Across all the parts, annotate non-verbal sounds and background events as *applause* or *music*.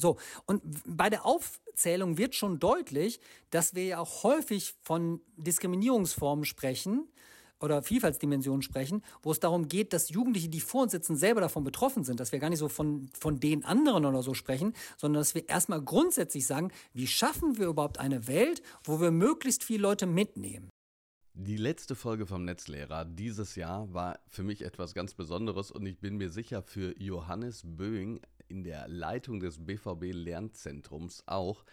So, und bei der Aufzählung wird schon deutlich, dass wir ja auch häufig von Diskriminierungsformen sprechen oder Vielfaltsdimensionen sprechen, wo es darum geht, dass Jugendliche, die vor uns sitzen, selber davon betroffen sind, dass wir gar nicht so von, von den anderen oder so sprechen, sondern dass wir erstmal grundsätzlich sagen, wie schaffen wir überhaupt eine Welt, wo wir möglichst viele Leute mitnehmen. Die letzte Folge vom Netzlehrer dieses Jahr war für mich etwas ganz Besonderes und ich bin mir sicher für Johannes Böing in der Leitung des BVB Lernzentrums auch.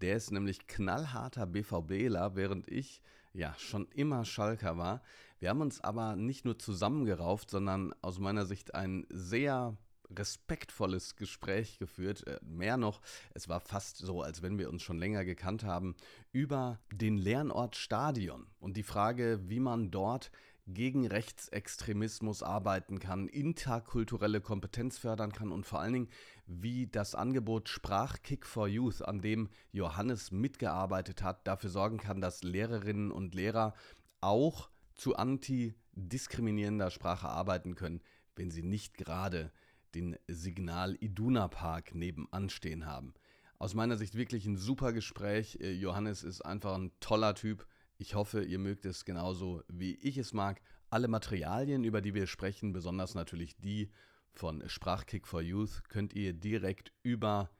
Der ist nämlich knallharter BVBler, während ich ja schon immer Schalker war. Wir haben uns aber nicht nur zusammengerauft, sondern aus meiner Sicht ein sehr respektvolles Gespräch geführt. Äh, mehr noch, es war fast so, als wenn wir uns schon länger gekannt haben, über den Lernort Stadion und die Frage, wie man dort gegen Rechtsextremismus arbeiten kann, interkulturelle Kompetenz fördern kann und vor allen Dingen, wie das Angebot Sprachkick for Youth, an dem Johannes mitgearbeitet hat, dafür sorgen kann, dass Lehrerinnen und Lehrer auch zu antidiskriminierender Sprache arbeiten können, wenn sie nicht gerade den Signal Iduna Park nebenan stehen haben. Aus meiner Sicht wirklich ein super Gespräch. Äh, Johannes ist einfach ein toller Typ ich hoffe, ihr mögt es genauso wie ich es mag. Alle Materialien, über die wir sprechen, besonders natürlich die von Sprachkick for Youth, könnt ihr direkt über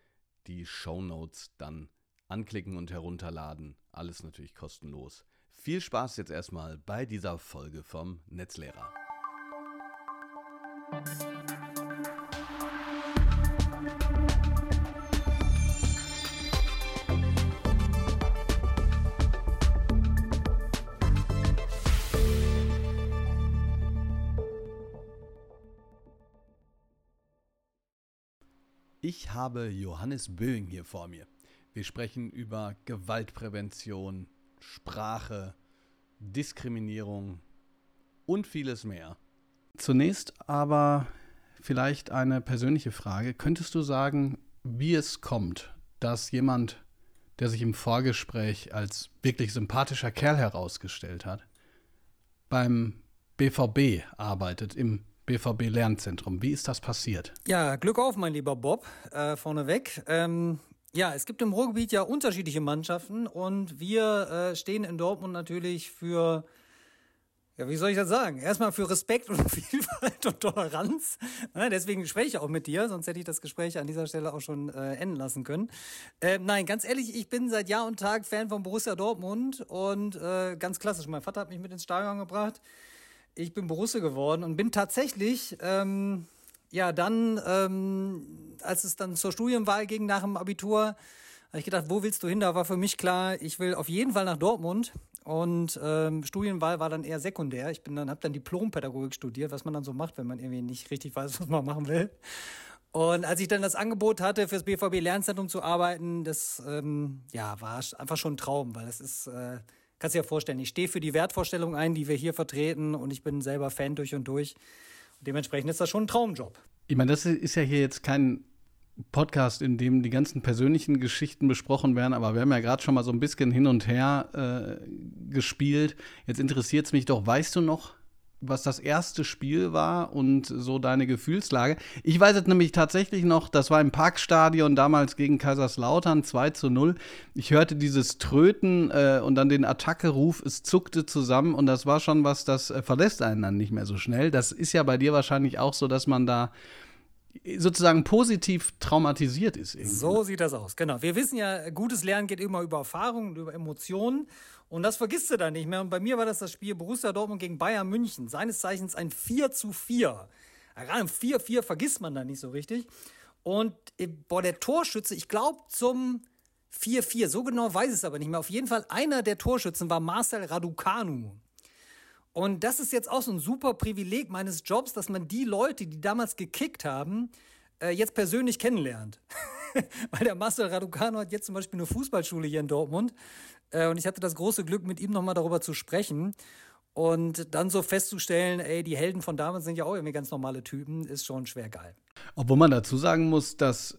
die Show Notes dann anklicken und herunterladen. Alles natürlich kostenlos. Viel Spaß jetzt erstmal bei dieser Folge vom Netzlehrer. Ich habe Johannes Böing hier vor mir. Wir sprechen über Gewaltprävention, Sprache, Diskriminierung und vieles mehr. Zunächst aber vielleicht eine persönliche Frage. Könntest du sagen, wie es kommt, dass jemand, der sich im Vorgespräch als wirklich sympathischer Kerl herausgestellt hat, beim BVB arbeitet, im BVB Lernzentrum. Wie ist das passiert? Ja, Glück auf, mein lieber Bob, äh, vorneweg. Ähm, ja, es gibt im Ruhrgebiet ja unterschiedliche Mannschaften und wir äh, stehen in Dortmund natürlich für, ja, wie soll ich das sagen? Erstmal für Respekt und *laughs* Vielfalt und Toleranz. Ja, deswegen spreche ich auch mit dir, sonst hätte ich das Gespräch an dieser Stelle auch schon äh, enden lassen können. Äh, nein, ganz ehrlich, ich bin seit Jahr und Tag Fan von Borussia Dortmund und äh, ganz klassisch. Mein Vater hat mich mit ins Stadion gebracht ich bin Borusse geworden und bin tatsächlich, ähm, ja, dann, ähm, als es dann zur Studienwahl ging nach dem Abitur, habe ich gedacht, wo willst du hin? Da war für mich klar, ich will auf jeden Fall nach Dortmund. Und ähm, Studienwahl war dann eher sekundär. Ich bin dann, habe dann Diplompädagogik studiert, was man dann so macht, wenn man irgendwie nicht richtig weiß, *laughs* was man machen will. Und als ich dann das Angebot hatte, fürs BVB Lernzentrum zu arbeiten, das ähm, ja, war einfach schon ein Traum, weil das ist äh, kannst dir ja vorstellen, ich stehe für die Wertvorstellung ein, die wir hier vertreten und ich bin selber Fan durch und durch. Und dementsprechend ist das schon ein Traumjob. Ich meine, das ist ja hier jetzt kein Podcast, in dem die ganzen persönlichen Geschichten besprochen werden, aber wir haben ja gerade schon mal so ein bisschen hin und her äh, gespielt. Jetzt interessiert es mich doch, weißt du noch, was das erste Spiel war und so deine Gefühlslage. Ich weiß es nämlich tatsächlich noch, das war im Parkstadion damals gegen Kaiserslautern 2 zu 0. Ich hörte dieses Tröten äh, und dann den Attackeruf, es zuckte zusammen und das war schon was, das äh, verlässt einen dann nicht mehr so schnell. Das ist ja bei dir wahrscheinlich auch so, dass man da sozusagen positiv traumatisiert ist. Irgendwie. So sieht das aus, genau. Wir wissen ja, gutes Lernen geht immer über Erfahrungen, über Emotionen. Und das vergisst du dann nicht mehr. Und bei mir war das das Spiel Borussia Dortmund gegen Bayern München. Seines Zeichens ein 4 zu 4. gerade ein 4-4 vergisst man da nicht so richtig. Und äh, boah, der Torschütze, ich glaube zum 4-4, so genau weiß ich es aber nicht mehr. Auf jeden Fall einer der Torschützen war Marcel Raducanu. Und das ist jetzt auch so ein super Privileg meines Jobs, dass man die Leute, die damals gekickt haben, äh, jetzt persönlich kennenlernt. *laughs* Weil der Marcel Raducanu hat jetzt zum Beispiel eine Fußballschule hier in Dortmund. Äh, und ich hatte das große Glück, mit ihm nochmal darüber zu sprechen. Und dann so festzustellen, ey, die Helden von damals sind ja auch irgendwie ganz normale Typen, ist schon schwer geil. Obwohl man dazu sagen muss, dass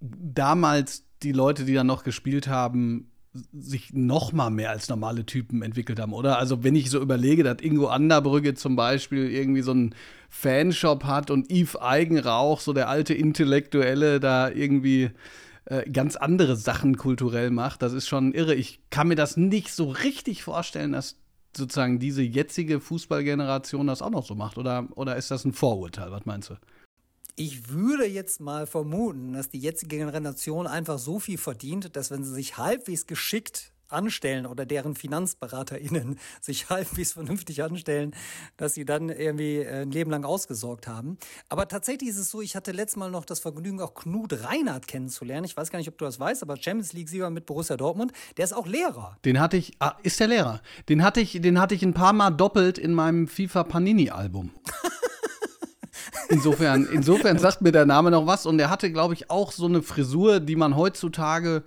damals die Leute, die da noch gespielt haben, sich noch mal mehr als normale Typen entwickelt haben, oder? Also wenn ich so überlege, dass Ingo Anderbrügge zum Beispiel irgendwie so einen Fanshop hat und Yves Eigenrauch, so der alte Intellektuelle, da irgendwie äh, ganz andere Sachen kulturell macht, das ist schon irre. Ich kann mir das nicht so richtig vorstellen, dass sozusagen diese jetzige Fußballgeneration das auch noch so macht. Oder, oder ist das ein Vorurteil? Was meinst du? Ich würde jetzt mal vermuten, dass die jetzige Generation einfach so viel verdient, dass wenn sie sich halbwegs geschickt anstellen oder deren FinanzberaterInnen *laughs* sich halbwegs vernünftig anstellen, dass sie dann irgendwie äh, ein Leben lang ausgesorgt haben. Aber tatsächlich ist es so, ich hatte letztes Mal noch das Vergnügen, auch Knut Reinhardt kennenzulernen. Ich weiß gar nicht, ob du das weißt, aber Champions League-Sieger mit Borussia Dortmund, der ist auch Lehrer. Den hatte ich, ah, ist der Lehrer? Den hatte ich, den hatte ich ein paar Mal doppelt in meinem FIFA Panini-Album. *laughs* Insofern, insofern sagt mir der Name noch was und er hatte, glaube ich, auch so eine Frisur, die man heutzutage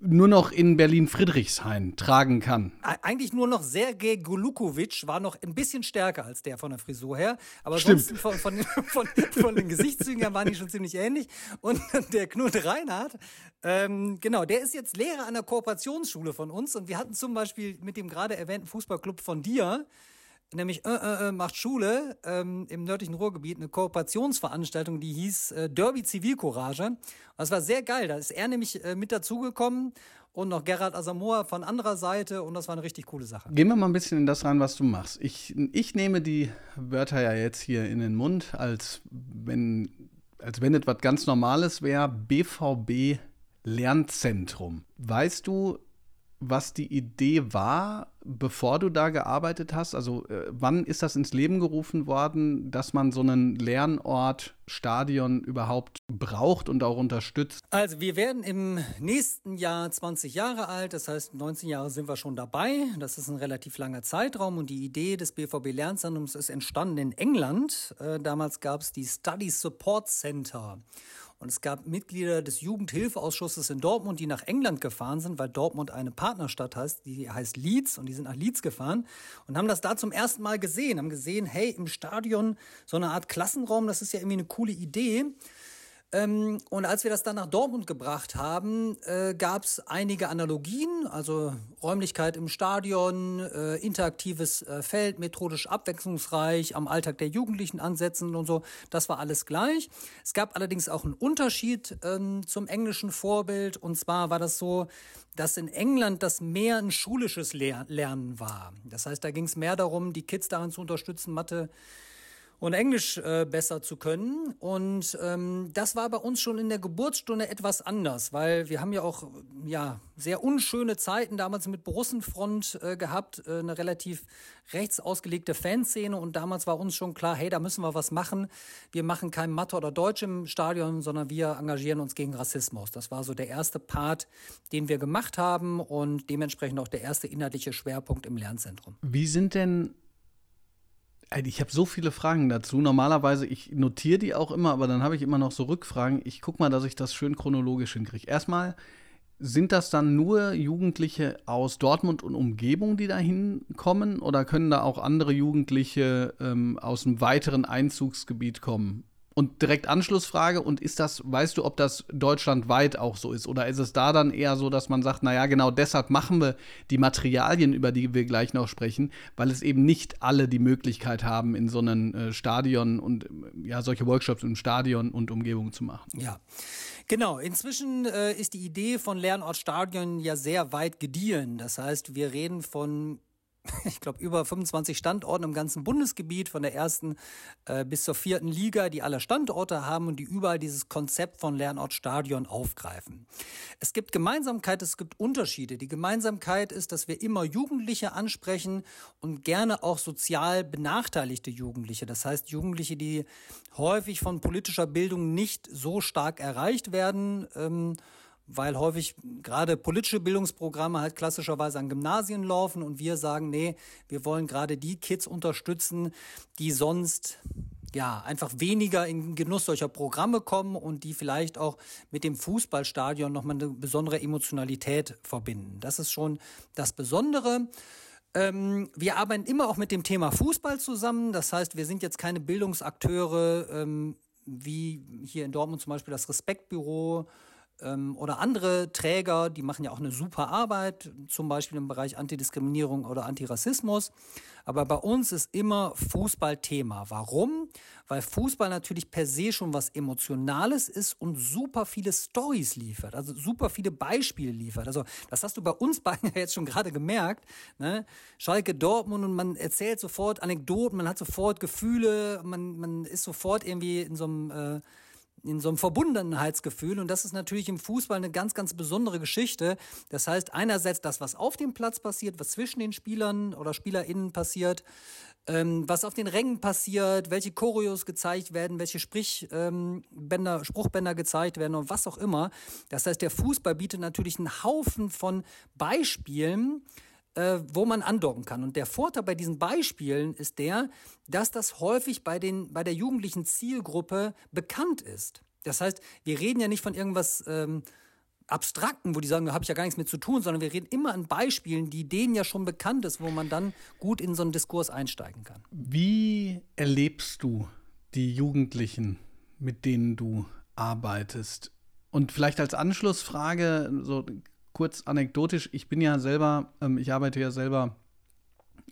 nur noch in Berlin-Friedrichshain tragen kann. Eigentlich nur noch Sergej Golukovic war noch ein bisschen stärker als der von der Frisur her. Aber sonst von, von, *laughs* von, von, den Gesichtszügen her waren die schon ziemlich ähnlich. Und *laughs* der Knut Reinhardt, ähm, genau, der ist jetzt Lehrer an der Kooperationsschule von uns. Und wir hatten zum Beispiel mit dem gerade erwähnten Fußballclub von dir nämlich äh, äh, äh, macht Schule ähm, im nördlichen Ruhrgebiet eine Kooperationsveranstaltung, die hieß äh, Derby Zivilcourage. Das war sehr geil. Da ist er nämlich äh, mit dazugekommen und noch Gerhard Asamoah von anderer Seite und das war eine richtig coole Sache. Gehen wir mal ein bisschen in das rein, was du machst. Ich, ich nehme die Wörter ja jetzt hier in den Mund, als wenn, als wenn etwas ganz Normales wäre. BVB Lernzentrum. Weißt du, was die Idee war, bevor du da gearbeitet hast? Also äh, wann ist das ins Leben gerufen worden, dass man so einen Lernort, Stadion überhaupt braucht und auch unterstützt? Also wir werden im nächsten Jahr 20 Jahre alt, das heißt 19 Jahre sind wir schon dabei. Das ist ein relativ langer Zeitraum und die Idee des BVB Lernzentrums ist entstanden in England. Äh, damals gab es die Study Support Center. Und es gab Mitglieder des Jugendhilfeausschusses in Dortmund, die nach England gefahren sind, weil Dortmund eine Partnerstadt heißt, die heißt Leeds und die sind nach Leeds gefahren und haben das da zum ersten Mal gesehen, haben gesehen, hey, im Stadion so eine Art Klassenraum, das ist ja irgendwie eine coole Idee. Ähm, und als wir das dann nach Dortmund gebracht haben, äh, gab es einige Analogien, also Räumlichkeit im Stadion, äh, interaktives äh, Feld, methodisch abwechslungsreich, am Alltag der Jugendlichen ansetzen und so. Das war alles gleich. Es gab allerdings auch einen Unterschied ähm, zum englischen Vorbild. Und zwar war das so, dass in England das mehr ein schulisches Lehr Lernen war. Das heißt, da ging es mehr darum, die Kids darin zu unterstützen, Mathe und Englisch äh, besser zu können. Und ähm, das war bei uns schon in der Geburtsstunde etwas anders, weil wir haben ja auch ja sehr unschöne Zeiten damals mit Borussenfront äh, gehabt, äh, eine relativ rechts ausgelegte Fanszene und damals war uns schon klar, hey, da müssen wir was machen. Wir machen kein Mathe oder Deutsch im Stadion, sondern wir engagieren uns gegen Rassismus. Das war so der erste Part, den wir gemacht haben und dementsprechend auch der erste inhaltliche Schwerpunkt im Lernzentrum. Wie sind denn ich habe so viele Fragen dazu. Normalerweise, ich notiere die auch immer, aber dann habe ich immer noch so Rückfragen. Ich gucke mal, dass ich das schön chronologisch hinkriege. Erstmal, sind das dann nur Jugendliche aus Dortmund und Umgebung, die da hinkommen? Oder können da auch andere Jugendliche ähm, aus einem weiteren Einzugsgebiet kommen? Und direkt Anschlussfrage, und ist das, weißt du, ob das deutschlandweit auch so ist? Oder ist es da dann eher so, dass man sagt, naja, genau deshalb machen wir die Materialien, über die wir gleich noch sprechen, weil es eben nicht alle die Möglichkeit haben, in so einem äh, Stadion und ja, solche Workshops im Stadion und Umgebung zu machen. Ja. Genau, inzwischen äh, ist die Idee von Lernort Stadion ja sehr weit gediehen. Das heißt, wir reden von ich glaube, über 25 Standorten im ganzen Bundesgebiet, von der ersten äh, bis zur vierten Liga, die alle Standorte haben und die überall dieses Konzept von Lernort Stadion aufgreifen. Es gibt Gemeinsamkeit, es gibt Unterschiede. Die Gemeinsamkeit ist, dass wir immer Jugendliche ansprechen und gerne auch sozial benachteiligte Jugendliche. Das heißt, Jugendliche, die häufig von politischer Bildung nicht so stark erreicht werden. Ähm, weil häufig gerade politische Bildungsprogramme halt klassischerweise an Gymnasien laufen und wir sagen, nee, wir wollen gerade die Kids unterstützen, die sonst ja, einfach weniger in Genuss solcher Programme kommen und die vielleicht auch mit dem Fußballstadion nochmal eine besondere Emotionalität verbinden. Das ist schon das Besondere. Ähm, wir arbeiten immer auch mit dem Thema Fußball zusammen. Das heißt, wir sind jetzt keine Bildungsakteure ähm, wie hier in Dortmund zum Beispiel das Respektbüro oder andere Träger, die machen ja auch eine super Arbeit, zum Beispiel im Bereich Antidiskriminierung oder Antirassismus. Aber bei uns ist immer Fußball Thema. Warum? Weil Fußball natürlich per se schon was Emotionales ist und super viele Stories liefert, also super viele Beispiele liefert. Also das hast du bei uns *laughs* beiden jetzt schon gerade gemerkt. Ne? Schalke Dortmund und man erzählt sofort Anekdoten, man hat sofort Gefühle, man, man ist sofort irgendwie in so einem äh, in so einem Verbundenheitsgefühl. Und das ist natürlich im Fußball eine ganz, ganz besondere Geschichte. Das heißt, einerseits das, was auf dem Platz passiert, was zwischen den Spielern oder SpielerInnen passiert, ähm, was auf den Rängen passiert, welche Choreos gezeigt werden, welche Sprichbänder, ähm, Spruchbänder gezeigt werden und was auch immer. Das heißt, der Fußball bietet natürlich einen Haufen von Beispielen, äh, wo man andocken kann. Und der Vorteil bei diesen Beispielen ist der, dass das häufig bei, den, bei der jugendlichen Zielgruppe bekannt ist. Das heißt, wir reden ja nicht von irgendwas ähm, Abstrakten, wo die sagen, da habe ich ja gar nichts mit zu tun, sondern wir reden immer an Beispielen, die denen ja schon bekannt ist, wo man dann gut in so einen Diskurs einsteigen kann. Wie erlebst du die Jugendlichen, mit denen du arbeitest? Und vielleicht als Anschlussfrage, so kurz anekdotisch, ich bin ja selber, ähm, ich arbeite ja selber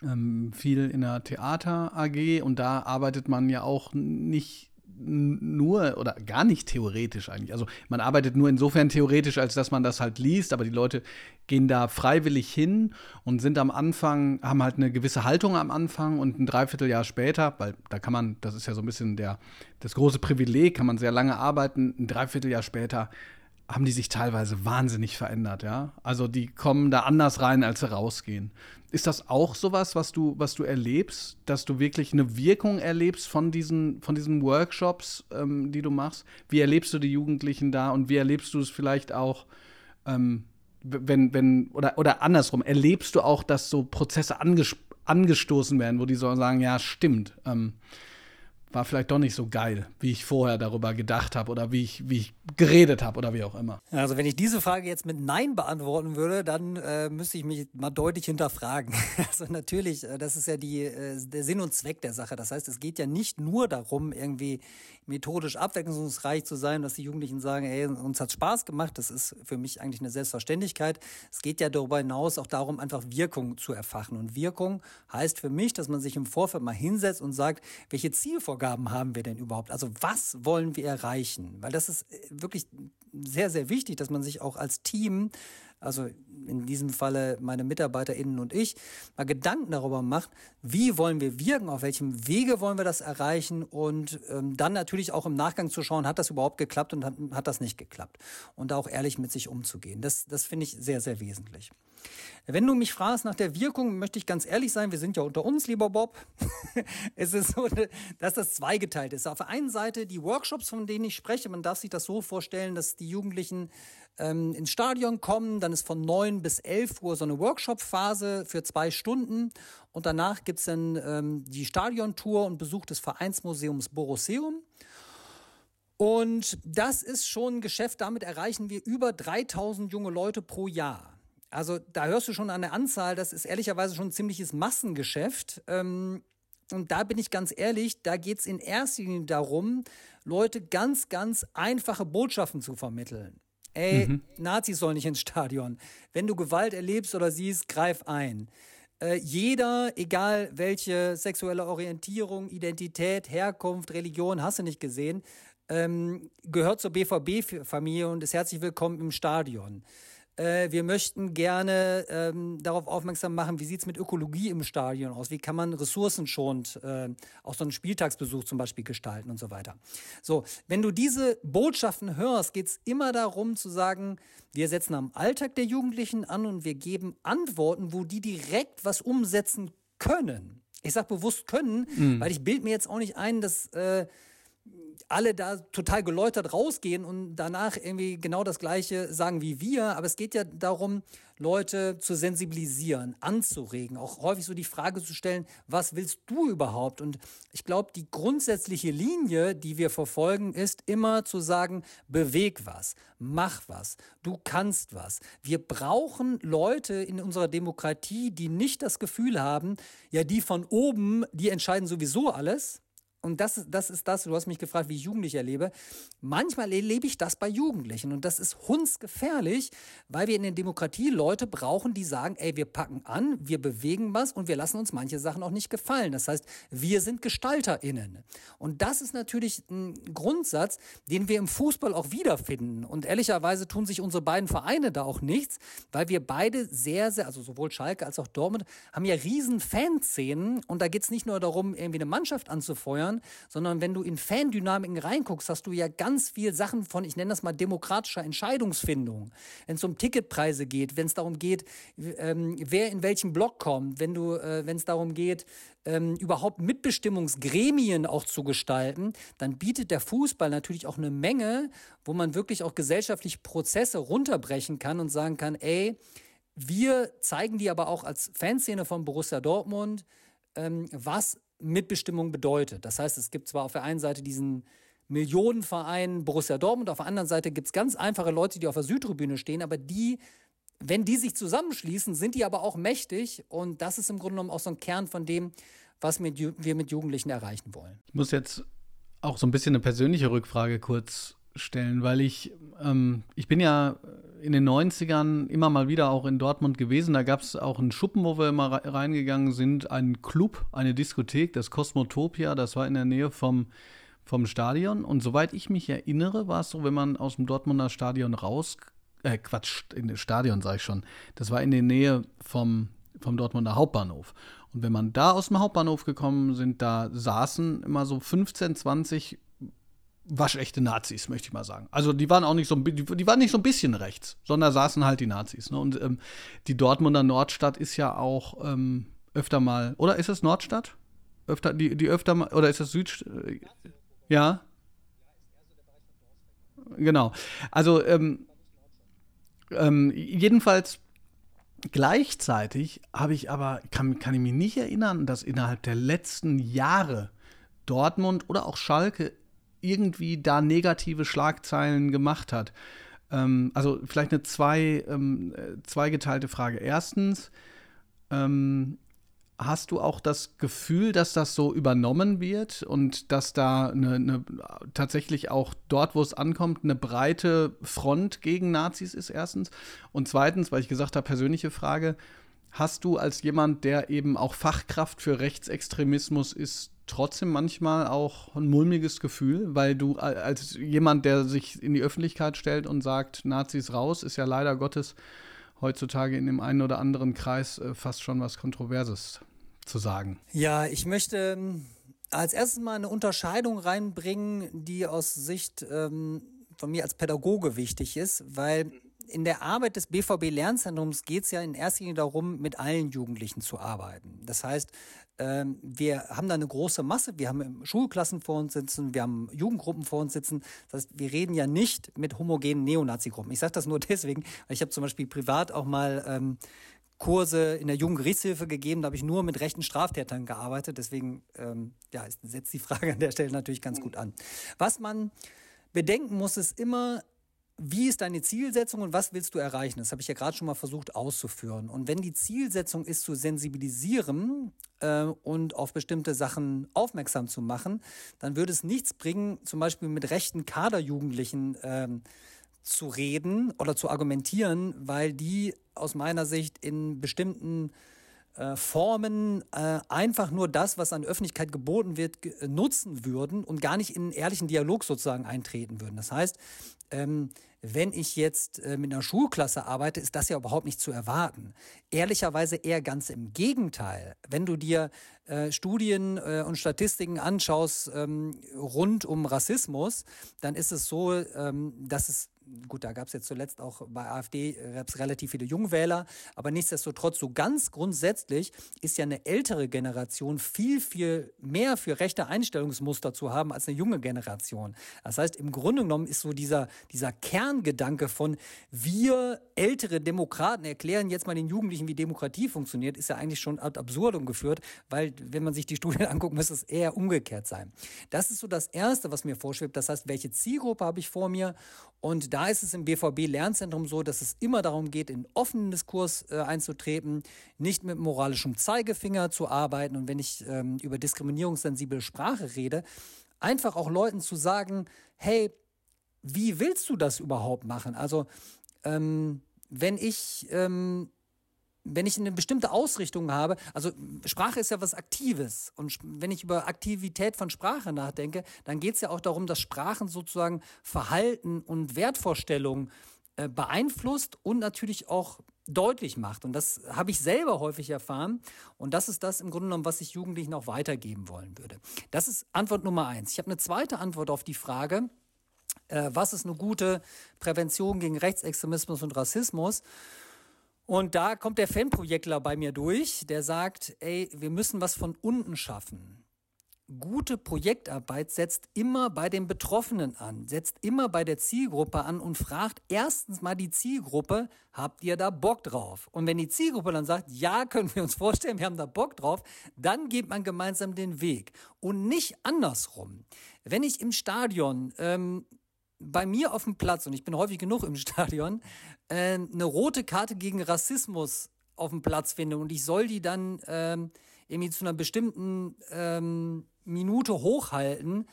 ähm, viel in der Theater AG und da arbeitet man ja auch nicht nur oder gar nicht theoretisch eigentlich. Also man arbeitet nur insofern theoretisch, als dass man das halt liest, aber die Leute gehen da freiwillig hin und sind am Anfang, haben halt eine gewisse Haltung am Anfang und ein Dreivierteljahr später, weil da kann man, das ist ja so ein bisschen der, das große Privileg, kann man sehr lange arbeiten, ein Dreivierteljahr später haben die sich teilweise wahnsinnig verändert, ja. Also die kommen da anders rein, als sie rausgehen. Ist das auch sowas, was du, was du erlebst, dass du wirklich eine Wirkung erlebst von diesen, von diesen Workshops, ähm, die du machst? Wie erlebst du die Jugendlichen da und wie erlebst du es vielleicht auch, ähm, wenn, wenn, oder, oder andersrum, erlebst du auch, dass so Prozesse angestoßen werden, wo die so sagen, ja, stimmt. Ähm, war vielleicht doch nicht so geil, wie ich vorher darüber gedacht habe oder wie ich, wie ich geredet habe oder wie auch immer. Also wenn ich diese Frage jetzt mit Nein beantworten würde, dann äh, müsste ich mich mal deutlich hinterfragen. *laughs* Also natürlich, äh, das ist ja die, äh, der Sinn und Zweck der Sache. Das heißt, es geht ja nicht nur darum, irgendwie methodisch abwechslungsreich zu sein, dass die Jugendlichen sagen, ey, uns hat Spaß gemacht. Das ist für mich eigentlich eine Selbstverständlichkeit. Es geht ja darüber hinaus auch darum, einfach Wirkung zu erfachen. Und Wirkung heißt für mich, dass man sich im Vorfeld mal hinsetzt und sagt, welche Zielvorgaben haben wir denn überhaupt? Also was wollen wir erreichen? Weil das ist äh, wirklich sehr, sehr wichtig, dass man sich auch als Team also in diesem Falle meine MitarbeiterInnen und ich, mal Gedanken darüber macht, wie wollen wir wirken, auf welchem Wege wollen wir das erreichen und ähm, dann natürlich auch im Nachgang zu schauen, hat das überhaupt geklappt und hat, hat das nicht geklappt. Und da auch ehrlich mit sich umzugehen. Das, das finde ich sehr, sehr wesentlich. Wenn du mich fragst nach der Wirkung, möchte ich ganz ehrlich sein, wir sind ja unter uns, lieber Bob. *laughs* es ist so, dass das zweigeteilt ist. Auf der einen Seite die Workshops, von denen ich spreche, man darf sich das so vorstellen, dass die Jugendlichen ähm, ins Stadion kommen. Dann ist von 9 bis 11 Uhr so eine Workshop-Phase für zwei Stunden. Und danach gibt es dann ähm, die Stadiontour und Besuch des Vereinsmuseums Borosseum. Und das ist schon ein Geschäft, damit erreichen wir über 3000 junge Leute pro Jahr. Also da hörst du schon an der Anzahl, das ist ehrlicherweise schon ein ziemliches Massengeschäft. Ähm, und da bin ich ganz ehrlich, da geht es in erster Linie darum, Leute ganz, ganz einfache Botschaften zu vermitteln. Ey, mhm. Nazis sollen nicht ins Stadion. Wenn du Gewalt erlebst oder siehst, greif ein. Äh, jeder, egal welche sexuelle Orientierung, Identität, Herkunft, Religion, hast du nicht gesehen, ähm, gehört zur BVB-Familie und ist herzlich willkommen im Stadion. Äh, wir möchten gerne ähm, darauf aufmerksam machen, wie sieht es mit Ökologie im Stadion aus? Wie kann man ressourcenschonend äh, auch so einen Spieltagsbesuch zum Beispiel gestalten und so weiter. So, wenn du diese Botschaften hörst, geht es immer darum zu sagen, wir setzen am Alltag der Jugendlichen an und wir geben Antworten, wo die direkt was umsetzen können. Ich sage bewusst können, mhm. weil ich bild mir jetzt auch nicht ein, dass äh, alle da total geläutert rausgehen und danach irgendwie genau das Gleiche sagen wie wir. Aber es geht ja darum, Leute zu sensibilisieren, anzuregen, auch häufig so die Frage zu stellen, was willst du überhaupt? Und ich glaube, die grundsätzliche Linie, die wir verfolgen, ist immer zu sagen, beweg was, mach was, du kannst was. Wir brauchen Leute in unserer Demokratie, die nicht das Gefühl haben, ja, die von oben, die entscheiden sowieso alles und das, das ist das, du hast mich gefragt, wie ich Jugendliche erlebe. Manchmal erlebe ich das bei Jugendlichen und das ist hundsgefährlich, weil wir in der Demokratie Leute brauchen, die sagen, ey, wir packen an, wir bewegen was und wir lassen uns manche Sachen auch nicht gefallen. Das heißt, wir sind GestalterInnen. Und das ist natürlich ein Grundsatz, den wir im Fußball auch wiederfinden. Und ehrlicherweise tun sich unsere beiden Vereine da auch nichts, weil wir beide sehr, sehr, also sowohl Schalke als auch Dortmund, haben ja riesen Fanszenen und da geht es nicht nur darum, irgendwie eine Mannschaft anzufeuern, sondern wenn du in Fandynamiken reinguckst, hast du ja ganz viel Sachen von, ich nenne das mal demokratischer Entscheidungsfindung. Wenn es um Ticketpreise geht, wenn es darum geht, ähm, wer in welchen Block kommt, wenn du, äh, wenn es darum geht, ähm, überhaupt Mitbestimmungsgremien auch zu gestalten, dann bietet der Fußball natürlich auch eine Menge, wo man wirklich auch gesellschaftliche Prozesse runterbrechen kann und sagen kann, ey, wir zeigen dir aber auch als Fanszene von Borussia Dortmund, ähm, was Mitbestimmung bedeutet. Das heißt, es gibt zwar auf der einen Seite diesen Millionenverein Borussia Dortmund, auf der anderen Seite gibt es ganz einfache Leute, die auf der Südtribüne stehen, aber die, wenn die sich zusammenschließen, sind die aber auch mächtig und das ist im Grunde genommen auch so ein Kern von dem, was wir mit Jugendlichen erreichen wollen. Ich muss jetzt auch so ein bisschen eine persönliche Rückfrage kurz stellen, weil ich, ähm, ich bin ja in den 90ern immer mal wieder auch in Dortmund gewesen. Da gab es auch einen Schuppen, wo wir immer reingegangen sind, einen Club, eine Diskothek, das Cosmotopia, das war in der Nähe vom, vom Stadion. Und soweit ich mich erinnere, war es so, wenn man aus dem Dortmunder Stadion raus, äh, Quatsch, in das Stadion sage ich schon, das war in der Nähe vom, vom Dortmunder Hauptbahnhof. Und wenn man da aus dem Hauptbahnhof gekommen sind, da saßen immer so 15, 20 waschechte Nazis, möchte ich mal sagen. Also die waren auch nicht so, die, waren nicht so ein bisschen rechts, sondern saßen halt die Nazis. Ne? Und ähm, die Dortmunder Nordstadt ist ja auch ähm, öfter mal, oder ist es Nordstadt? Öfter, die, die öfter mal, oder ist es Süd? Äh, ja? Genau. Also ähm, ähm, jedenfalls gleichzeitig habe ich aber, kann, kann ich mich nicht erinnern, dass innerhalb der letzten Jahre Dortmund oder auch Schalke irgendwie da negative Schlagzeilen gemacht hat. Ähm, also vielleicht eine zwei, ähm, zweigeteilte Frage. Erstens, ähm, hast du auch das Gefühl, dass das so übernommen wird und dass da eine, eine, tatsächlich auch dort, wo es ankommt, eine breite Front gegen Nazis ist, erstens? Und zweitens, weil ich gesagt habe, persönliche Frage, hast du als jemand, der eben auch Fachkraft für Rechtsextremismus ist, trotzdem manchmal auch ein mulmiges Gefühl, weil du als jemand, der sich in die Öffentlichkeit stellt und sagt, Nazis raus, ist ja leider Gottes heutzutage in dem einen oder anderen Kreis äh, fast schon was Kontroverses zu sagen. Ja, ich möchte ähm, als erstes mal eine Unterscheidung reinbringen, die aus Sicht ähm, von mir als Pädagoge wichtig ist, weil in der Arbeit des BVB Lernzentrums geht es ja in erster Linie darum, mit allen Jugendlichen zu arbeiten. Das heißt, ähm, wir haben da eine große Masse, wir haben Schulklassen vor uns sitzen, wir haben Jugendgruppen vor uns sitzen. Das heißt, wir reden ja nicht mit homogenen Neonazi-Gruppen. Ich sage das nur *laughs* deswegen, weil ich habe zum Beispiel privat auch mal ähm, Kurse in der Jugendgerichtshilfe gegeben, da habe ich nur mit rechten Straftätern gearbeitet. Deswegen ähm, ja, setzt die Frage an der Stelle natürlich ganz gut an. Was man bedenken muss, ist immer, wie ist deine Zielsetzung und was willst du erreichen? Das habe ich ja gerade schon mal versucht auszuführen. Und wenn die Zielsetzung ist, zu sensibilisieren äh, und auf bestimmte Sachen aufmerksam zu machen, dann würde es nichts bringen, zum Beispiel mit rechten Kaderjugendlichen ähm, zu reden oder zu argumentieren, weil die aus meiner Sicht in bestimmten äh, Formen äh, einfach nur das, was an Öffentlichkeit geboten wird, nutzen würden und gar nicht in einen ehrlichen Dialog sozusagen eintreten würden. Das heißt, ähm, wenn ich jetzt äh, mit einer Schulklasse arbeite, ist das ja überhaupt nicht zu erwarten. Ehrlicherweise eher ganz im Gegenteil. Wenn du dir äh, Studien äh, und Statistiken anschaust ähm, rund um Rassismus, dann ist es so, ähm, dass es gut, da gab es jetzt zuletzt auch bei AfD äh, relativ viele Jungwähler, aber nichtsdestotrotz so ganz grundsätzlich ist ja eine ältere Generation viel, viel mehr für rechte Einstellungsmuster zu haben als eine junge Generation. Das heißt, im Grunde genommen ist so dieser, dieser Kern Kerngedanke von wir ältere Demokraten erklären jetzt mal den Jugendlichen, wie Demokratie funktioniert, ist ja eigentlich schon ad absurdum geführt, weil wenn man sich die Studien *laughs* anguckt, müsste es eher umgekehrt sein. Das ist so das Erste, was mir vorschwebt. Das heißt, welche Zielgruppe habe ich vor mir? Und da ist es im BVB-Lernzentrum so, dass es immer darum geht, in offenen Diskurs äh, einzutreten, nicht mit moralischem Zeigefinger zu arbeiten. Und wenn ich ähm, über diskriminierungssensible Sprache rede, einfach auch Leuten zu sagen, hey, wie willst du das überhaupt machen? Also, ähm, wenn ich, ähm, wenn ich eine bestimmte Ausrichtung habe, also Sprache ist ja was Aktives. Und wenn ich über Aktivität von Sprache nachdenke, dann geht es ja auch darum, dass Sprachen sozusagen Verhalten und Wertvorstellungen äh, beeinflusst und natürlich auch deutlich macht. Und das habe ich selber häufig erfahren. Und das ist das im Grunde genommen, was ich Jugendlichen auch weitergeben wollen würde. Das ist Antwort Nummer eins. Ich habe eine zweite Antwort auf die Frage, äh, was ist eine gute Prävention gegen Rechtsextremismus und Rassismus? Und da kommt der Fanprojektler bei mir durch, der sagt, ey, wir müssen was von unten schaffen. Gute Projektarbeit setzt immer bei den Betroffenen an, setzt immer bei der Zielgruppe an und fragt erstens mal die Zielgruppe, habt ihr da Bock drauf? Und wenn die Zielgruppe dann sagt, ja, können wir uns vorstellen, wir haben da Bock drauf, dann geht man gemeinsam den Weg. Und nicht andersrum. Wenn ich im Stadion ähm, bei mir auf dem Platz, und ich bin häufig genug im *laughs* Stadion, äh, eine rote Karte gegen Rassismus auf dem Platz finde und ich soll die dann ähm, irgendwie zu einer bestimmten ähm, Minute hochhalten,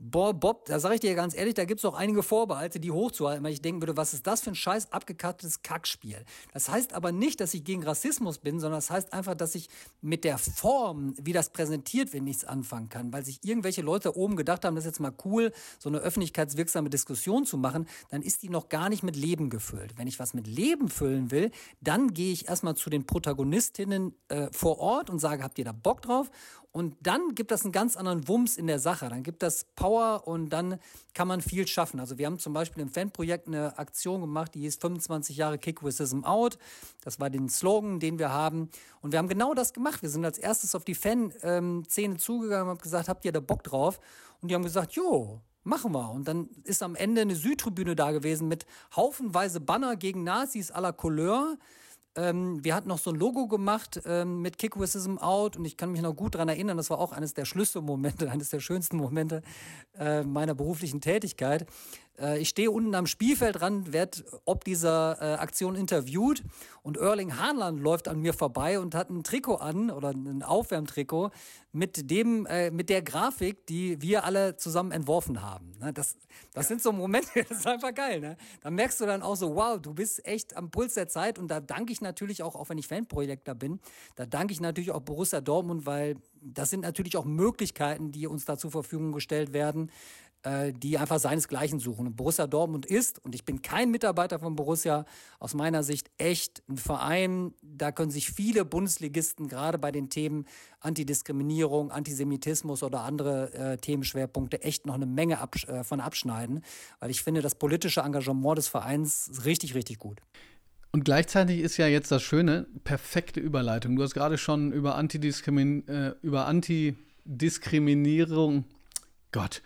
Boah, Bob, da sage ich dir ganz ehrlich, da gibt es auch einige Vorbehalte, die hochzuhalten, weil ich denken würde, was ist das für ein scheiß abgekattetes Kackspiel? Das heißt aber nicht, dass ich gegen Rassismus bin, sondern das heißt einfach, dass ich mit der Form, wie das präsentiert wird, nichts anfangen kann, weil sich irgendwelche Leute oben gedacht haben, das ist jetzt mal cool, so eine öffentlichkeitswirksame Diskussion zu machen, dann ist die noch gar nicht mit Leben gefüllt. Wenn ich was mit Leben füllen will, dann gehe ich erstmal zu den Protagonistinnen äh, vor Ort und sage, habt ihr da Bock drauf? Und dann gibt das einen ganz anderen Wumms in der Sache. Dann gibt das Power und dann kann man viel schaffen. Also wir haben zum Beispiel im Fanprojekt eine Aktion gemacht, die hieß 25 Jahre Kick Racism Out. Das war den Slogan, den wir haben. Und wir haben genau das gemacht. Wir sind als erstes auf die Fan-Szene zugegangen und haben gesagt, habt ihr da Bock drauf? Und die haben gesagt, jo, machen wir. Und dann ist am Ende eine Südtribüne da gewesen mit haufenweise Banner gegen Nazis à la Couleur. Ähm, wir hatten noch so ein Logo gemacht ähm, mit Kick Racism Out und ich kann mich noch gut daran erinnern, das war auch eines der Schlüsselmomente, *laughs* eines der schönsten Momente äh, meiner beruflichen Tätigkeit. Äh, ich stehe unten am Spielfeldrand, werde ob dieser äh, Aktion interviewt und Erling Hahnland läuft an mir vorbei und hat ein Trikot an oder ein Aufwärmtrikot mit dem, äh, mit der Grafik, die wir alle zusammen entworfen haben. Ne, das, das ja. sind so Momente, *laughs* das ist einfach geil. Ne? Da merkst du dann auch so, wow, du bist echt am Puls der Zeit und da danke ich natürlich auch, auch wenn ich Fanprojekter bin, da danke ich natürlich auch Borussia Dortmund, weil das sind natürlich auch Möglichkeiten, die uns da zur Verfügung gestellt werden, äh, die einfach seinesgleichen suchen. Und Borussia Dortmund ist, und ich bin kein Mitarbeiter von Borussia, aus meiner Sicht echt ein Verein, da können sich viele Bundesligisten gerade bei den Themen Antidiskriminierung, Antisemitismus oder andere äh, Themenschwerpunkte echt noch eine Menge absch äh, von abschneiden, weil ich finde das politische Engagement des Vereins richtig, richtig gut. Und gleichzeitig ist ja jetzt das Schöne, perfekte Überleitung. Du hast gerade schon über, Antidiskrimin äh, über Antidiskriminierung, Gott,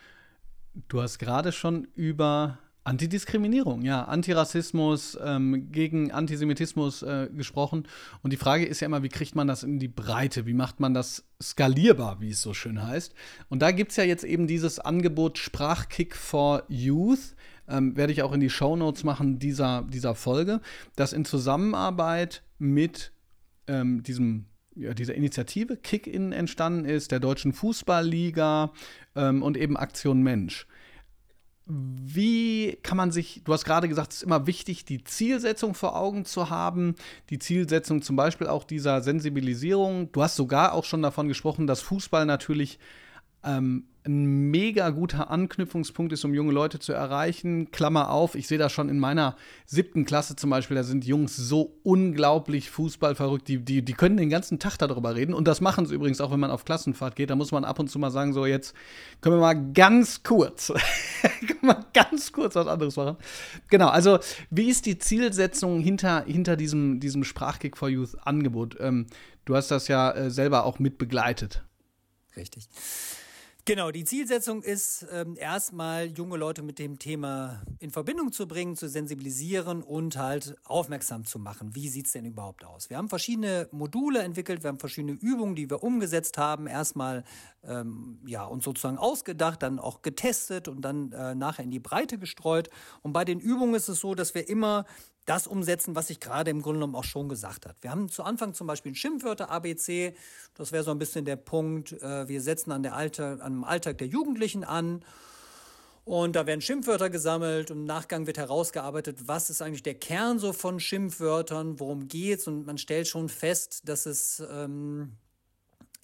Du hast gerade schon über Antidiskriminierung, ja, Antirassismus, ähm, gegen Antisemitismus äh, gesprochen. Und die Frage ist ja immer, wie kriegt man das in die Breite? Wie macht man das skalierbar, wie es so schön heißt? Und da gibt es ja jetzt eben dieses Angebot Sprachkick for Youth. Ähm, werde ich auch in die Show Notes machen dieser, dieser Folge, das in Zusammenarbeit mit ähm, diesem ja, dieser Initiative Kick-In entstanden ist, der Deutschen Fußballliga ähm, und eben Aktion Mensch. Wie kann man sich, du hast gerade gesagt, es ist immer wichtig, die Zielsetzung vor Augen zu haben, die Zielsetzung zum Beispiel auch dieser Sensibilisierung. Du hast sogar auch schon davon gesprochen, dass Fußball natürlich ähm, ein mega guter Anknüpfungspunkt ist, um junge Leute zu erreichen. Klammer auf, ich sehe das schon in meiner siebten Klasse zum Beispiel, da sind Jungs so unglaublich fußballverrückt, die, die, die können den ganzen Tag darüber reden. Und das machen sie übrigens auch, wenn man auf Klassenfahrt geht. Da muss man ab und zu mal sagen, so jetzt können wir mal ganz kurz, *laughs* können wir ganz kurz was anderes machen. Genau, also wie ist die Zielsetzung hinter, hinter diesem, diesem Sprachkick for Youth Angebot? Ähm, du hast das ja äh, selber auch mit begleitet. Richtig. Genau, die Zielsetzung ist ähm, erstmal junge Leute mit dem Thema in Verbindung zu bringen, zu sensibilisieren und halt aufmerksam zu machen. Wie sieht's denn überhaupt aus? Wir haben verschiedene Module entwickelt, wir haben verschiedene Übungen, die wir umgesetzt haben. Erstmal ähm, ja uns sozusagen ausgedacht, dann auch getestet und dann äh, nachher in die Breite gestreut. Und bei den Übungen ist es so, dass wir immer das umsetzen, was ich gerade im Grunde genommen auch schon gesagt habe. Wir haben zu Anfang zum Beispiel Schimpfwörter ABC. Das wäre so ein bisschen der Punkt. Äh, wir setzen an der Alter, an dem Alltag der Jugendlichen an. Und da werden Schimpfwörter gesammelt und im Nachgang wird herausgearbeitet, was ist eigentlich der Kern so von Schimpfwörtern, worum geht's. Und man stellt schon fest, dass es ähm,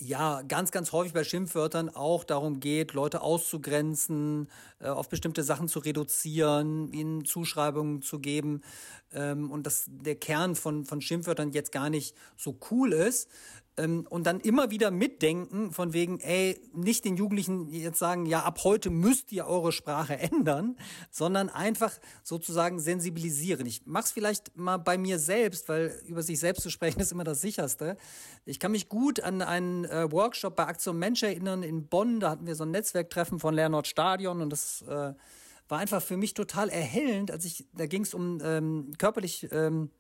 ja ganz, ganz häufig bei Schimpfwörtern auch darum geht, Leute auszugrenzen, äh, auf bestimmte Sachen zu reduzieren, ihnen Zuschreibungen zu geben ähm, und dass der Kern von, von Schimpfwörtern jetzt gar nicht so cool ist. Ähm, und dann immer wieder mitdenken von wegen, ey, nicht den Jugendlichen jetzt sagen, ja, ab heute müsst ihr eure Sprache *laughs* ändern, sondern einfach sozusagen sensibilisieren. Ich mach's vielleicht mal bei mir selbst, weil über sich selbst zu sprechen *laughs* ist immer das sicherste. Ich kann mich gut an einen äh, Workshop bei Aktion Mensch erinnern in Bonn, da hatten wir so ein Netzwerktreffen von Leonard Stadion und das äh, war einfach für mich total erhellend, als ich, da ging es um ähm, körperlich ähm,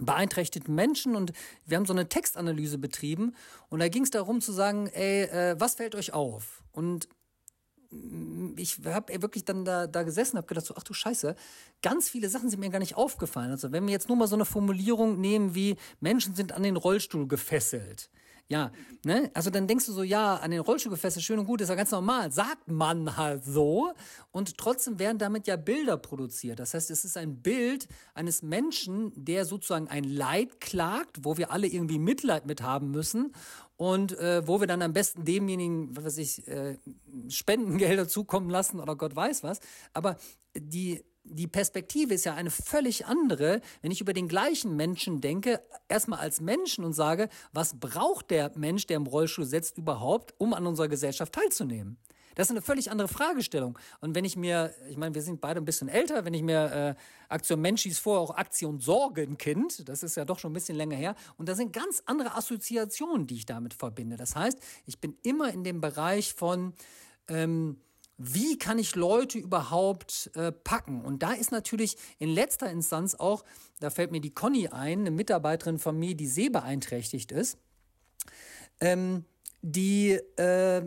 beeinträchtigten Menschen und wir haben so eine Textanalyse betrieben und da ging es darum zu sagen, ey, äh, was fällt euch auf? Und mm, ich habe wirklich dann da, da gesessen, habe gedacht, so, ach du Scheiße, ganz viele Sachen sind mir gar nicht aufgefallen. Also wenn wir jetzt nur mal so eine Formulierung nehmen wie Menschen sind an den Rollstuhl gefesselt, ja, ne? Also dann denkst du so, ja, an den Rollstuhl gefesselt, schön und gut, ist ja ganz normal. Sagt man halt so. Und trotzdem werden damit ja Bilder produziert. Das heißt, es ist ein Bild eines Menschen, der sozusagen ein Leid klagt, wo wir alle irgendwie Mitleid mit haben müssen und äh, wo wir dann am besten demjenigen, was weiß ich, äh, Spendengelder *laughs* zukommen lassen oder Gott weiß was. Aber die die Perspektive ist ja eine völlig andere, wenn ich über den gleichen Menschen denke, erstmal als Menschen und sage, was braucht der Mensch, der im Rollstuhl sitzt, überhaupt, um an unserer Gesellschaft teilzunehmen? Das ist eine völlig andere Fragestellung. Und wenn ich mir, ich meine, wir sind beide ein bisschen älter, wenn ich mir äh, Aktion Mensch hieß vorher auch Aktion Sorgenkind, das ist ja doch schon ein bisschen länger her, und da sind ganz andere Assoziationen, die ich damit verbinde. Das heißt, ich bin immer in dem Bereich von ähm, wie kann ich Leute überhaupt äh, packen? Und da ist natürlich in letzter Instanz auch, da fällt mir die Conny ein, eine Mitarbeiterin von mir, die sehbeeinträchtigt ist, ähm, die äh,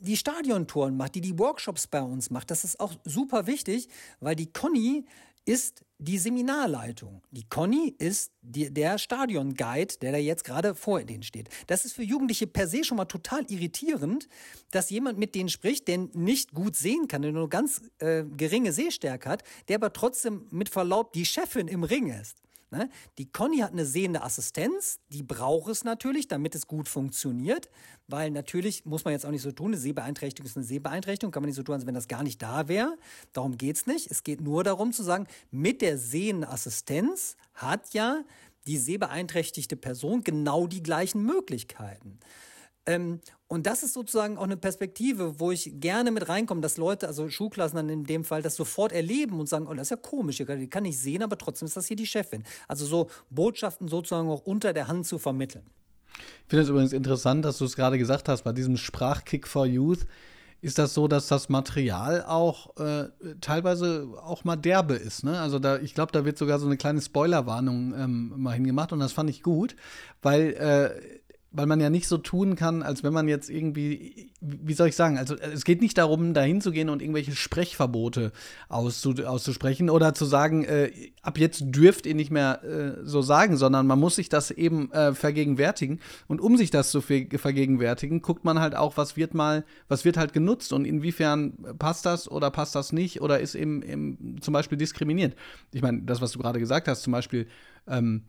die Stadiontouren macht, die die Workshops bei uns macht. Das ist auch super wichtig, weil die Conny ist die Seminarleitung. Die Conny ist die, der Stadionguide, der da jetzt gerade vor denen steht. Das ist für Jugendliche per se schon mal total irritierend, dass jemand mit denen spricht, der nicht gut sehen kann, der nur ganz äh, geringe Sehstärke hat, der aber trotzdem mit Verlaub die Chefin im Ring ist. Ne? Die Conny hat eine sehende Assistenz, die braucht es natürlich, damit es gut funktioniert, weil natürlich muss man jetzt auch nicht so tun, eine Sehbeeinträchtigung ist eine Sehbeeinträchtigung, kann man nicht so tun, als wenn das gar nicht da wäre. Darum geht es nicht. Es geht nur darum zu sagen, mit der sehenden Assistenz hat ja die sehbeeinträchtigte Person genau die gleichen Möglichkeiten. Ähm, und das ist sozusagen auch eine Perspektive, wo ich gerne mit reinkomme, dass Leute, also Schulklassen dann in dem Fall, das sofort erleben und sagen, oh, das ist ja komisch, die kann ich sehen, aber trotzdem ist das hier die Chefin. Also so Botschaften sozusagen auch unter der Hand zu vermitteln. Ich finde es übrigens interessant, dass du es gerade gesagt hast, bei diesem Sprachkick for Youth ist das so, dass das Material auch äh, teilweise auch mal derbe ist. Ne? Also da, ich glaube, da wird sogar so eine kleine Spoilerwarnung ähm, mal hingemacht und das fand ich gut, weil äh, weil man ja nicht so tun kann, als wenn man jetzt irgendwie, wie soll ich sagen, also es geht nicht darum, dahin zu gehen und irgendwelche Sprechverbote auszu, auszusprechen oder zu sagen, äh, ab jetzt dürft ihr nicht mehr äh, so sagen, sondern man muss sich das eben äh, vergegenwärtigen. Und um sich das zu vergegenwärtigen, guckt man halt auch, was wird mal, was wird halt genutzt und inwiefern passt das oder passt das nicht oder ist eben, eben zum Beispiel diskriminiert. Ich meine, das, was du gerade gesagt hast, zum Beispiel ähm,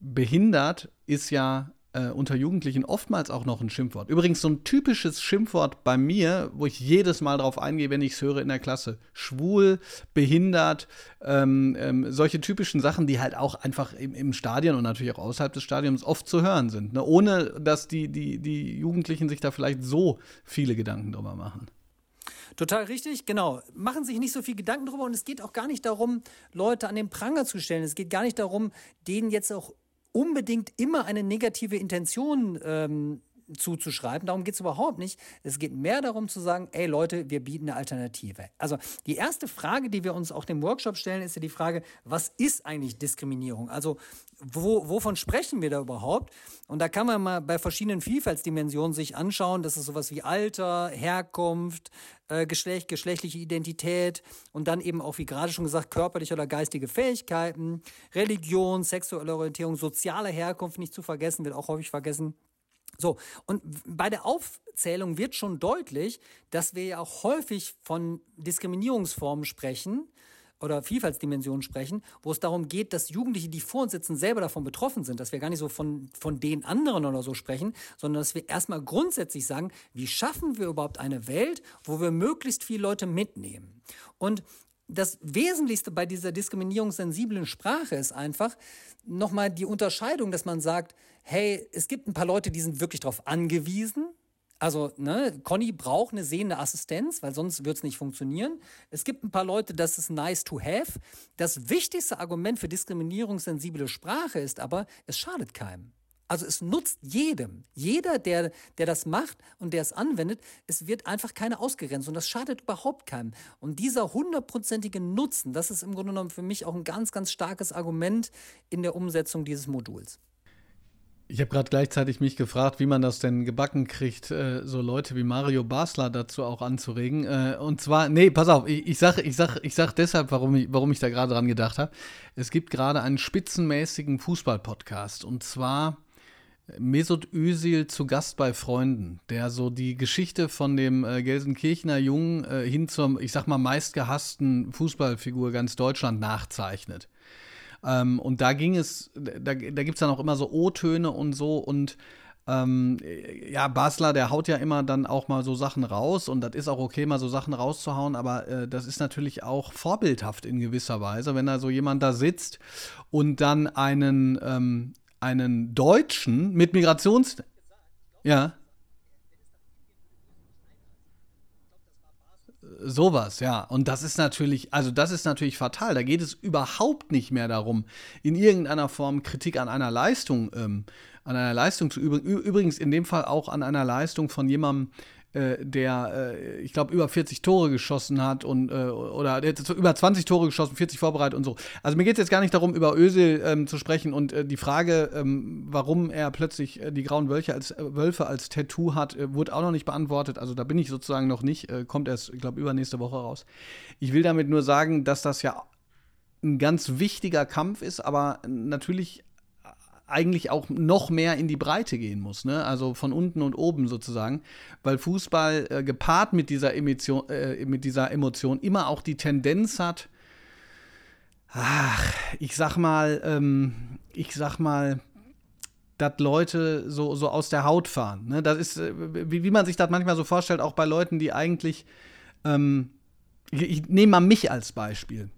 behindert ist ja äh, unter Jugendlichen oftmals auch noch ein Schimpfwort. Übrigens so ein typisches Schimpfwort bei mir, wo ich jedes Mal drauf eingehe, wenn ich es höre in der Klasse. Schwul, behindert, ähm, ähm, solche typischen Sachen, die halt auch einfach im, im, Stadion und natürlich auch außerhalb des Stadions oft zu hören sind. Ne? Ohne dass die, die, die Jugendlichen sich da vielleicht so viele Gedanken drüber machen. Total richtig, genau. Machen sich nicht so viel Gedanken drüber und es geht auch gar nicht darum, Leute an den Pranger zu stellen. Es geht gar nicht darum, denen jetzt auch unbedingt immer eine negative Intention ähm, zuzuschreiben. Darum geht es überhaupt nicht. Es geht mehr darum zu sagen, ey Leute, wir bieten eine Alternative. Also die erste Frage, die wir uns auch dem Workshop stellen, ist ja die Frage, was ist eigentlich Diskriminierung? Also wo, wovon sprechen wir da überhaupt? Und da kann man mal bei verschiedenen Vielfaltsdimensionen sich anschauen. Das ist sowas wie Alter, Herkunft, äh, Geschlecht, geschlechtliche Identität und dann eben auch, wie gerade schon gesagt, körperliche oder geistige Fähigkeiten, Religion, sexuelle Orientierung, soziale Herkunft nicht zu vergessen, wird auch häufig vergessen. So, und bei der Aufzählung wird schon deutlich, dass wir ja auch häufig von Diskriminierungsformen sprechen oder Vielfaltsdimensionen sprechen, wo es darum geht, dass Jugendliche, die vor uns sitzen, selber davon betroffen sind, dass wir gar nicht so von, von den anderen oder so sprechen, sondern dass wir erstmal grundsätzlich sagen, wie schaffen wir überhaupt eine Welt, wo wir möglichst viele Leute mitnehmen. Und das Wesentlichste bei dieser diskriminierungssensiblen Sprache ist einfach nochmal die Unterscheidung, dass man sagt, hey, es gibt ein paar Leute, die sind wirklich darauf angewiesen. Also, ne, Conny braucht eine sehende Assistenz, weil sonst wird es nicht funktionieren. Es gibt ein paar Leute, das ist nice to have. Das wichtigste Argument für diskriminierungssensible Sprache ist aber, es schadet keinem. Also es nutzt jedem. Jeder, der, der das macht und der es anwendet, es wird einfach keine ausgegrenzt und das schadet überhaupt keinem. Und dieser hundertprozentige Nutzen, das ist im Grunde genommen für mich auch ein ganz, ganz starkes Argument in der Umsetzung dieses Moduls. Ich habe gerade gleichzeitig mich gefragt, wie man das denn gebacken kriegt, äh, so Leute wie Mario Basler dazu auch anzuregen. Äh, und zwar, nee, pass auf, ich, ich sage ich sag, ich sag deshalb, warum ich, warum ich da gerade dran gedacht habe. Es gibt gerade einen spitzenmäßigen Fußball-Podcast. Und zwar Mesut Özil zu Gast bei Freunden, der so die Geschichte von dem äh, Gelsenkirchener Jungen äh, hin zur, ich sag mal, meistgehassten Fußballfigur ganz Deutschland nachzeichnet. Ähm, und da ging es, da, da gibt es dann auch immer so O-Töne und so und ähm, ja, Basler, der haut ja immer dann auch mal so Sachen raus und das ist auch okay, mal so Sachen rauszuhauen, aber äh, das ist natürlich auch vorbildhaft in gewisser Weise, wenn da so jemand da sitzt und dann einen, ähm, einen Deutschen mit Migrations... Ja. Sowas, ja. Und das ist natürlich, also das ist natürlich fatal. Da geht es überhaupt nicht mehr darum, in irgendeiner Form Kritik an einer Leistung, ähm, an einer Leistung zu üben. Übrigens in dem Fall auch an einer Leistung von jemandem, äh, der, äh, ich glaube, über 40 Tore geschossen hat und äh, oder über 20 Tore geschossen, 40 vorbereitet und so. Also mir geht es jetzt gar nicht darum, über Ösel ähm, zu sprechen und äh, die Frage, ähm, warum er plötzlich äh, die grauen Wölfe als, Wölfe als Tattoo hat, wurde auch noch nicht beantwortet. Also da bin ich sozusagen noch nicht, kommt erst, ich glaube, übernächste Woche raus. Ich will damit nur sagen, dass das ja ein ganz wichtiger Kampf ist, aber natürlich eigentlich auch noch mehr in die Breite gehen muss, ne? also von unten und oben sozusagen, weil Fußball äh, gepaart mit dieser, Emission, äh, mit dieser Emotion immer auch die Tendenz hat, ach, ich sag mal, ähm, ich sag mal, dass Leute so, so aus der Haut fahren. Ne? Das ist, äh, wie, wie man sich das manchmal so vorstellt, auch bei Leuten, die eigentlich, ähm, ich, ich nehme mal mich als Beispiel.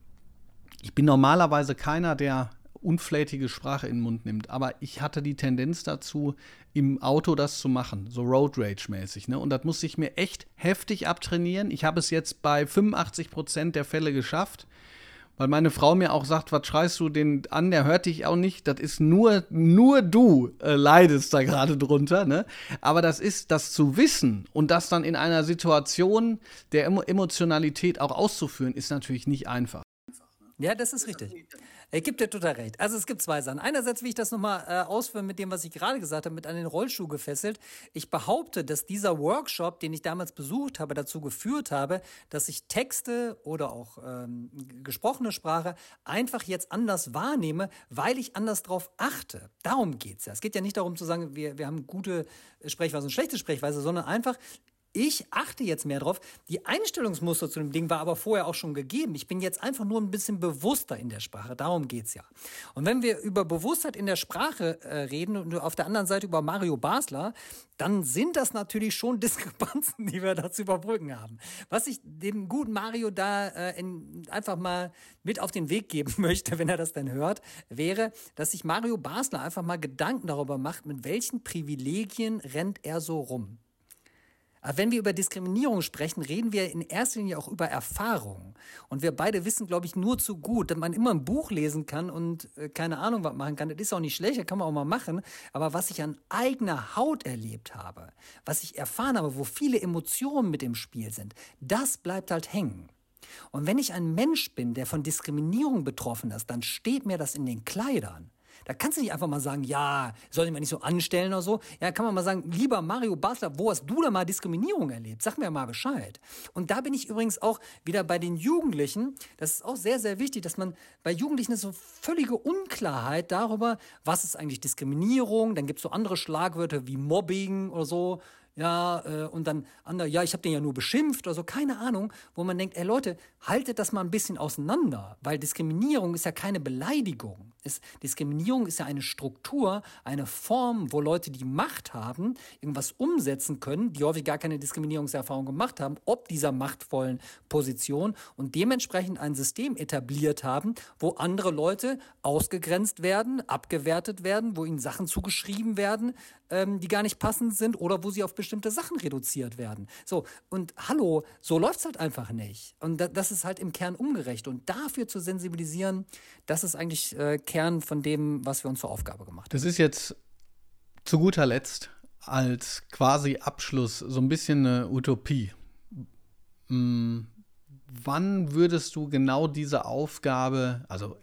Ich bin normalerweise keiner, der unflätige Sprache in den Mund nimmt. Aber ich hatte die Tendenz dazu, im Auto das zu machen, so Road Rage-mäßig. Ne? Und das musste ich mir echt heftig abtrainieren. Ich habe es jetzt bei 85 Prozent der Fälle geschafft. Weil meine Frau mir auch sagt, was schreist du den an, der hört dich auch nicht. Das ist nur, nur du äh, leidest da gerade drunter. Ne? Aber das ist, das zu wissen und das dann in einer Situation der Emotionalität auch auszuführen, ist natürlich nicht einfach. Ja, das ist richtig. Ich gebe dir total recht. Also es gibt zwei Sachen. Einerseits will ich das nochmal äh, ausführen mit dem, was ich gerade gesagt habe, mit an den Rollschuh gefesselt. Ich behaupte, dass dieser Workshop, den ich damals besucht habe, dazu geführt habe, dass ich Texte oder auch ähm, gesprochene Sprache einfach jetzt anders wahrnehme, weil ich anders drauf achte. Darum geht's ja. Es geht ja nicht darum zu sagen, wir, wir haben gute Sprechweise und schlechte Sprechweise, sondern einfach, ich achte jetzt mehr drauf. Die Einstellungsmuster zu dem Ding war aber vorher auch schon gegeben. Ich bin jetzt einfach nur ein bisschen bewusster in der Sprache. Darum geht's ja. Und wenn wir über Bewusstheit in der Sprache äh, reden und auf der anderen Seite über Mario Basler, dann sind das natürlich schon *laughs* Diskrepanzen, die wir da zu überbrücken haben. Was ich dem guten Mario da äh, in, einfach mal mit auf den Weg geben *laughs* möchte, wenn er das denn hört, wäre, dass sich Mario Basler einfach mal Gedanken darüber macht, mit welchen Privilegien rennt er so rum. Aber wenn wir über Diskriminierung sprechen, reden wir in erster Linie auch über Erfahrung. Und wir beide wissen, glaube ich, nur zu gut, dass man immer ein Buch lesen kann und äh, keine Ahnung was machen kann. Das ist auch nicht schlecht, das kann man auch mal machen. Aber was ich an eigener Haut erlebt habe, was ich erfahren habe, wo viele Emotionen mit im Spiel sind, das bleibt halt hängen. Und wenn ich ein Mensch bin, der von Diskriminierung betroffen ist, dann steht mir das in den Kleidern. Da kannst du nicht einfach mal sagen, ja, soll ich mal nicht so anstellen oder so. Ja, kann man mal sagen, lieber Mario Basler, wo hast du da mal Diskriminierung erlebt? Sag mir mal Bescheid. Und da bin ich übrigens auch wieder bei den Jugendlichen. Das ist auch sehr, sehr wichtig, dass man bei Jugendlichen so völlige Unklarheit darüber, was ist eigentlich Diskriminierung. Dann gibt es so andere Schlagwörter wie Mobbing oder so ja, äh, und dann andere, ja, ich habe den ja nur beschimpft oder so, keine Ahnung, wo man denkt, ey Leute, haltet das mal ein bisschen auseinander, weil Diskriminierung ist ja keine Beleidigung. Ist, Diskriminierung ist ja eine Struktur, eine Form, wo Leute, die Macht haben, irgendwas umsetzen können, die häufig gar keine Diskriminierungserfahrung gemacht haben, ob dieser machtvollen Position und dementsprechend ein System etabliert haben, wo andere Leute ausgegrenzt werden, abgewertet werden, wo ihnen Sachen zugeschrieben werden, ähm, die gar nicht passend sind oder wo sie auf bestimmte Sachen reduziert werden. So, und hallo, so läuft es halt einfach nicht. Und da, das ist halt im Kern ungerecht. Und dafür zu sensibilisieren, das ist eigentlich äh, Kern von dem, was wir uns zur Aufgabe gemacht haben. Das ist jetzt zu guter Letzt als quasi Abschluss so ein bisschen eine Utopie. Hm, wann würdest du genau diese Aufgabe, also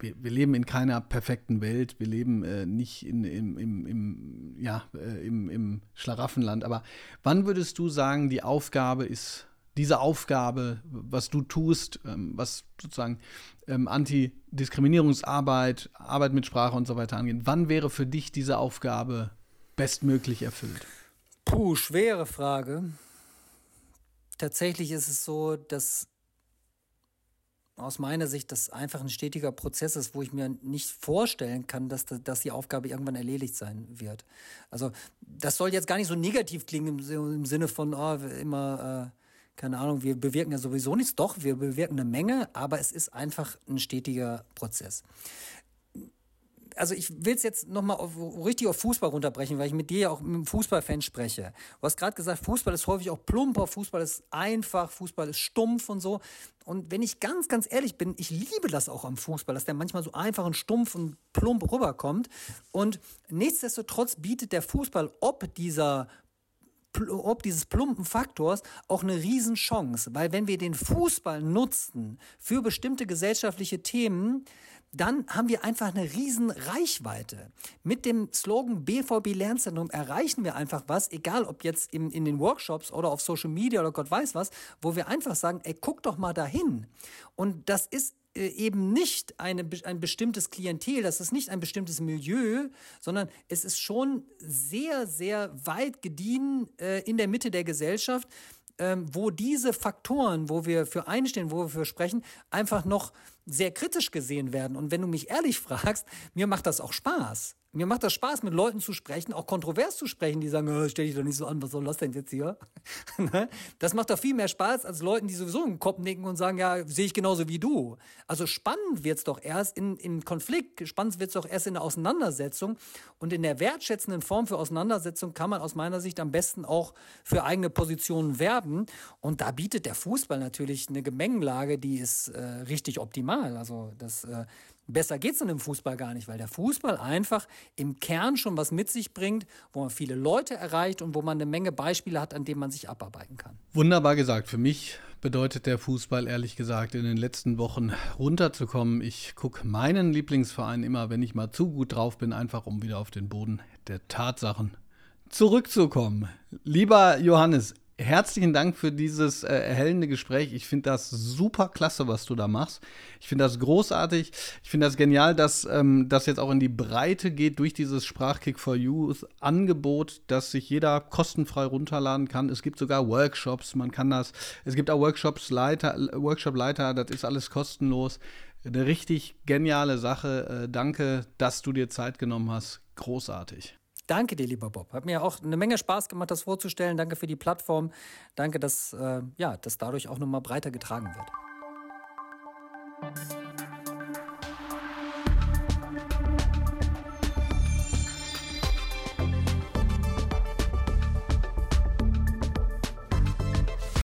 wir, wir, leben in keiner perfekten Welt, wir leben äh, nicht in, im, im, im, ja, äh, im, im Schlaraffenland, aber wann würdest du sagen, die Aufgabe ist, diese Aufgabe, was du tust, ähm, was sozusagen ähm, Antidiskriminierungsarbeit, Arbeit mit Sprache und so weiter angeht, wann wäre für dich diese Aufgabe bestmöglich erfüllt? Puh, schwere Frage. Tatsächlich ist es so, dass aus meiner Sicht das einfach ein stetiger Prozess ist, wo ich mir nicht vorstellen kann, dass, dass die Aufgabe irgendwann erledigt sein wird. Also das soll jetzt gar nicht so negativ klingen im, im Sinne von oh, immer, äh, keine Ahnung, wir bewirken ja sowieso nichts. Doch, wir bewirken eine Menge, aber es ist einfach ein stetiger Prozess also ich will es jetzt nochmal richtig auf Fußball runterbrechen, weil ich mit dir ja auch mit einem Fußballfan spreche. Du hast gerade gesagt, Fußball ist häufig auch plumper, Fußball ist einfach, Fußball ist stumpf und so. Und wenn ich ganz, ganz ehrlich bin, ich liebe das auch am Fußball, dass der manchmal so einfach und stumpf und plump rüberkommt. Und nichtsdestotrotz bietet der Fußball ob dieser ob dieses plumpen Faktors auch eine Riesenchance, weil wenn wir den Fußball nutzen für bestimmte gesellschaftliche Themen, dann haben wir einfach eine riesen Reichweite. Mit dem Slogan BVB Lernzentrum erreichen wir einfach was, egal ob jetzt in, in den Workshops oder auf Social Media oder Gott weiß was, wo wir einfach sagen, ey, guck doch mal dahin. Und das ist äh, eben nicht eine, ein bestimmtes Klientel, das ist nicht ein bestimmtes Milieu, sondern es ist schon sehr, sehr weit gediehen äh, in der Mitte der Gesellschaft ähm, wo diese Faktoren, wo wir für einstehen, wo wir für sprechen, einfach noch sehr kritisch gesehen werden. Und wenn du mich ehrlich *laughs* fragst, mir macht das auch Spaß. Mir macht das Spaß, mit Leuten zu sprechen, auch kontrovers zu sprechen, die sagen, oh, stell dich doch nicht so an, was soll das denn jetzt hier? *laughs* Ne? das macht doch viel mehr Spaß als Leuten, die sowieso im Kopf nicken und sagen, ja, sehe ich genauso wie du. Also spannend wird es doch erst in, in Konflikt, spannend wird es doch erst in der Auseinandersetzung. Und in der wertschätzenden Form für Auseinandersetzung kann man aus meiner Sicht am besten auch für eigene Positionen werben. Und da bietet der Fußball natürlich eine Gemengenlage, die ist äh, richtig optimal. Also das äh, Besser geht es dann im Fußball gar nicht, weil der Fußball einfach im Kern schon was mit sich bringt, wo man viele Leute erreicht und wo man eine Menge Beispiele hat, an denen man sich abarbeiten kann. Wunderbar gesagt. Für mich bedeutet der Fußball ehrlich gesagt in den letzten Wochen runterzukommen. Ich gucke meinen Lieblingsverein immer, wenn ich mal zu gut drauf bin, einfach um wieder auf den Boden der Tatsachen zurückzukommen. Lieber Johannes, herzlichen Dank für dieses äh, erhellende Gespräch. Ich finde das super klasse, was du da machst. Ich finde das großartig. Ich finde das genial, dass ähm, das jetzt auch in die Breite geht durch dieses Sprachkick for Youth Angebot, dass sich jeder kostenfrei runterladen kann. Es gibt sogar Workshops. Man kann das. Es gibt auch Workshops Leiter, Workshop Leiter. Das ist alles kostenlos. Eine richtig geniale Sache. Äh, danke, dass du dir Zeit genommen hast. Großartig. Danke dir, lieber Bob. Hat mir auch eine Menge Spaß gemacht, das vorzustellen. Danke für die Plattform. Danke, dass äh, ja, das dadurch auch noch mal breiter getragen wird.